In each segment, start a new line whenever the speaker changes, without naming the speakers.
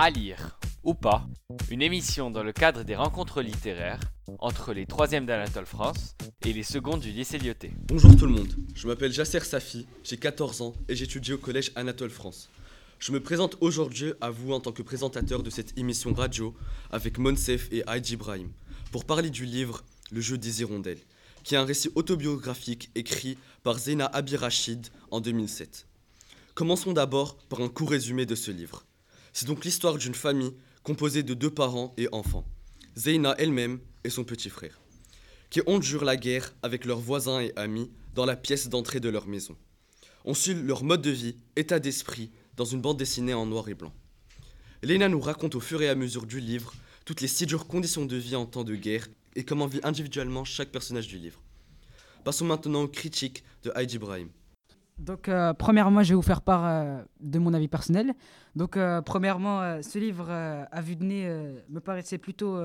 À lire ou pas, une émission dans le cadre des rencontres littéraires entre les 3e d'Anatole France et les secondes du lycée Lyoté.
Bonjour tout le monde, je m'appelle Jasser Safi, j'ai 14 ans et j'étudie au collège Anatole France. Je me présente aujourd'hui à vous en tant que présentateur de cette émission radio avec Monsef et Haïdji Ibrahim pour parler du livre Le jeu des hirondelles, qui est un récit autobiographique écrit par Zena Abirachid en 2007. Commençons d'abord par un court résumé de ce livre. C'est donc l'histoire d'une famille composée de deux parents et enfants, Zeina elle-même et son petit frère, qui endurent la guerre avec leurs voisins et amis dans la pièce d'entrée de leur maison. On suit leur mode de vie, état d'esprit, dans une bande dessinée en noir et blanc. Lena nous raconte au fur et à mesure du livre toutes les si dures conditions de vie en temps de guerre et comment vit individuellement chaque personnage du livre. Passons maintenant aux critiques de Heidi Ibrahim.
Donc, euh, premièrement, je vais vous faire part euh, de mon avis personnel. Donc, euh, premièrement, ce livre à vue de nez me paraissait plutôt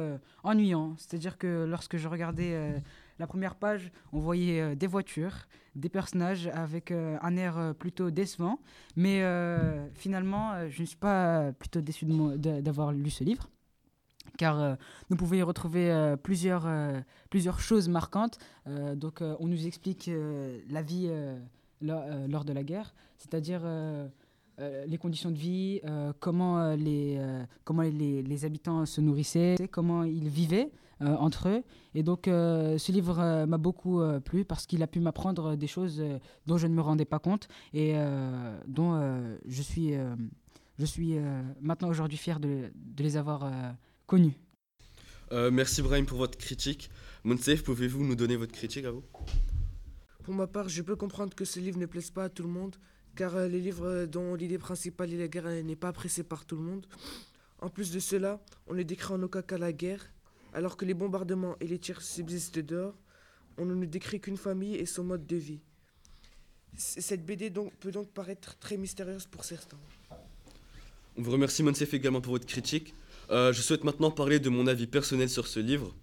ennuyant. C'est-à-dire que lorsque je regardais la première page, on voyait des voitures, des personnages avec un air plutôt décevant. Mais finalement, je ne suis pas plutôt déçu d'avoir lu ce livre. Car nous pouvons y retrouver plusieurs, plusieurs choses marquantes. Donc, on nous explique la vie euh, lo- lors de la guerre, c'est-à-dire euh, euh, les conditions de vie, comment, les, comment les, les habitants se nourrissaient, comment ils vivaient entre eux. Et donc, ce livre m'a beaucoup plu parce qu'il a pu m'apprendre des choses dont je ne me rendais pas compte et dont je suis, je suis maintenant aujourd'hui fier de, de les avoir euh, connus.
Euh, merci Brahim pour votre critique. Monsef, pouvez-vous nous donner votre critique à vous?
Pour ma part, je peux comprendre que ce livre ne plaise pas à tout le monde, car euh, les livres dont l'idée principale est la guerre n'est pas appréciée par tout le monde. En plus de cela, on ne décrit en aucun cas la guerre, alors que les bombardements et les tirs subsistent dehors, on ne nous décrit qu'une famille et son mode de vie. Cette BD peut donc paraître très mystérieuse pour certains.
On vous remercie Monsef également pour votre critique. Euh, je souhaite maintenant parler de mon avis personnel sur ce livre.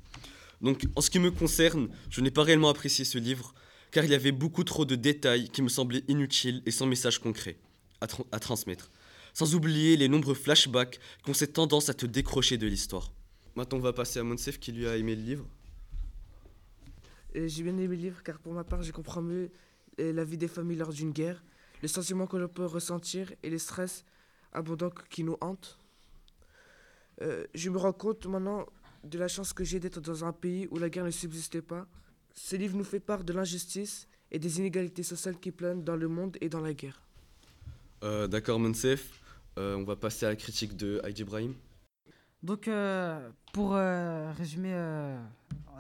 Donc, en ce qui me concerne, je n'ai pas réellement apprécié ce livre, car il y avait beaucoup trop de détails qui me semblaient inutiles et sans message concret à, tran- à transmettre. Sans oublier les nombreux flashbacks qui ont cette tendance à te décrocher de l'histoire. Maintenant, on va passer à Monsef qui lui a aimé le livre.
J'ai bien aimé le livre car pour ma part, je comprends mieux euh, la vie des familles lors d'une guerre, le sentiment que l'on peut ressentir et le stress abondant qui nous hante. Euh, je me rends compte maintenant de la chance que j'ai d'être dans un pays où la guerre ne subsiste pas. Ce livre nous fait part de l'injustice et des inégalités sociales qui planent dans le monde et dans la guerre.
Euh, D'accord, Monsef. Euh, on va passer à la critique de Heidi Ibrahim.
Donc, euh, pour euh, résumer euh,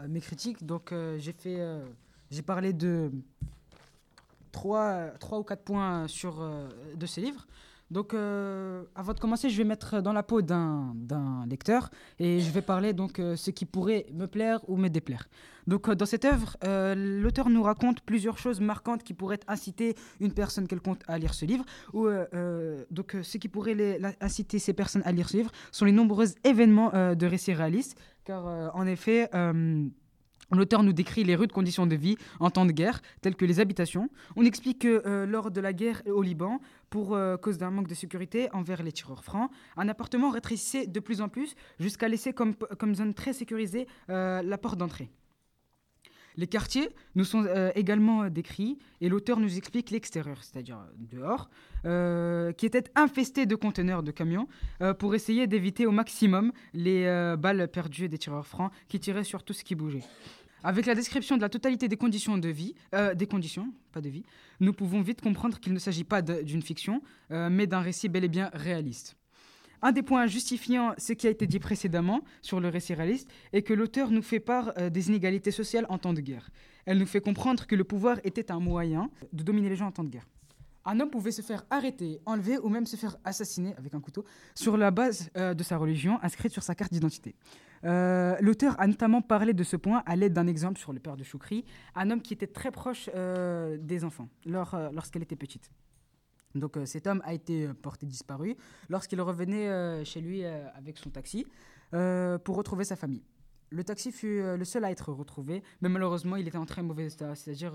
mes critiques, donc euh, j'ai fait, euh, j'ai parlé de trois, trois ou quatre points sur euh, de ces livres. Donc, euh, avant de commencer, je vais mettre dans la peau d'un lecteur et je vais parler donc euh, ce qui pourrait me plaire ou me déplaire. Donc, euh, dans cette œuvre, l'auteur nous raconte plusieurs choses marquantes qui pourraient inciter une personne quelconque à lire ce livre. Ou, donc, ce qui pourrait les- inciter ces personnes à lire ce livre sont les nombreux événements de récits réalistes, car en effet, l'auteur nous décrit les rudes conditions de vie en temps de guerre, telles que les habitations. On explique que euh, lors de la guerre au Liban, pour euh, cause d'un manque de sécurité envers les tireurs francs, un appartement rétrécissait de plus en plus jusqu'à laisser comme, zone très sécurisée euh, la porte d'entrée. Les quartiers nous sont euh, également euh, décrits et l'auteur nous explique l'extérieur, c'est-à-dire euh, dehors, qui était infesté de conteneurs de camions pour essayer d'éviter au maximum les balles perdues des tireurs francs qui tiraient sur tout ce qui bougeait. Avec la description de la totalité des conditions de vie, des conditions, pas de vie, nous pouvons vite comprendre qu'il ne s'agit pas d'une fiction, mais d'un récit bel et bien réaliste. Un des points justifiant ce qui a été dit précédemment sur le récit réaliste est que l'auteur nous fait part euh, des inégalités sociales en temps de guerre. Elle nous fait comprendre que le pouvoir était un moyen de dominer les gens en temps de guerre. Un homme pouvait se faire arrêter, enlever ou même se faire assassiner avec un couteau sur la base euh, de sa religion inscrite sur sa carte d'identité. Euh, L'auteur a notamment parlé de ce point à l'aide d'un exemple sur le père de Choukri, un homme qui était très proche des enfants lors- lorsqu'elle était petite. Donc euh, cet homme a été euh, porté disparu lorsqu'il revenait euh, chez lui avec son taxi pour retrouver sa famille. Le taxi fut le seul à être retrouvé, mais malheureusement, il était en très mauvais état. C'est-à-dire,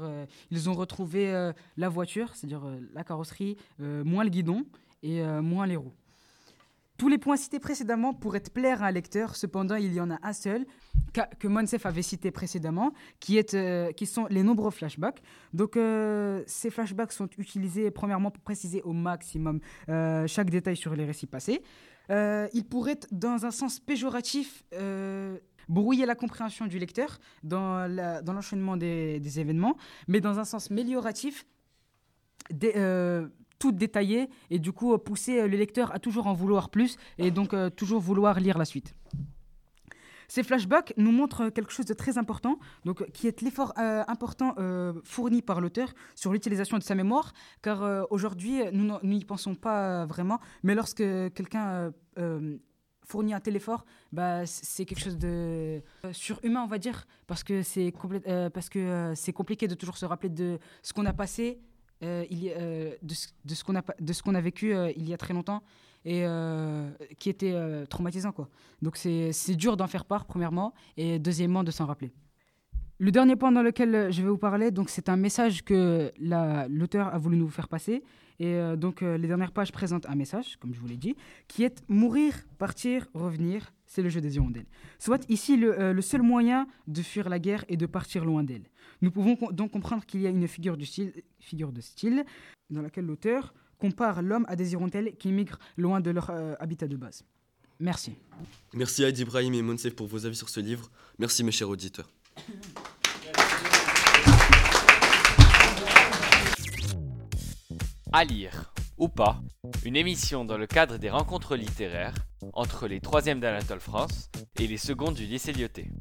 ils ont retrouvé la voiture, c'est-à-dire la carrosserie, moins le guidon et moins les roues. Tous les points cités précédemment pourraient plaire à un lecteur, cependant il y en a un seul que Monsef avait cité précédemment, qui, est, euh, qui sont les nombreux flashbacks. Donc euh, ces flashbacks sont utilisés premièrement pour préciser au maximum euh, chaque détail sur les récits passés. Ils pourraient, dans un sens péjoratif, brouiller la compréhension du lecteur dans l'enchaînement des, des événements, mais dans un sens mélioratif, euh, tout détailler et du coup euh, pousser euh, le lecteur à toujours en vouloir plus et donc euh, toujours vouloir lire la suite. Ces flashbacks nous montrent quelque chose de très important, donc, qui est l'effort important fourni par l'auteur sur l'utilisation de sa mémoire, car aujourd'hui, nous n'y pensons pas vraiment, mais lorsque quelqu'un fournit un tel effort, bah, c'est quelque chose de surhumain, on va dire, parce que c'est c'est compliqué de toujours se rappeler de ce qu'on a passé, a, euh, de, ce- de ce qu'on a, vécu euh, il y a très longtemps et euh, qui était euh, traumatisant. Quoi. Donc c'est dur d'en faire part, premièrement, et deuxièmement, de s'en rappeler. Le dernier point dans lequel euh, je vais vous parler, donc c'est un message que la- l'auteur a voulu nous faire passer. Et euh, donc euh, les dernières pages présentent un message, comme je vous l'ai dit, qui est mourir, partir, revenir. C'est le jeu des hirondelles. Soit ici le, seul moyen de fuir la guerre est de partir loin d'elle. Nous pouvons donc comprendre qu'il y a une figure, figure de style dans laquelle l'auteur compare l'homme à des hirondelles qui migrent loin de leur habitat de base. Merci.
Merci Ed Ibrahim et Monsef pour vos avis sur ce livre. Merci mes chers auditeurs.
À lire ou pas, une émission dans le cadre des rencontres littéraires entre les 3e d'Anatole France et les secondes du lycée Lyoté.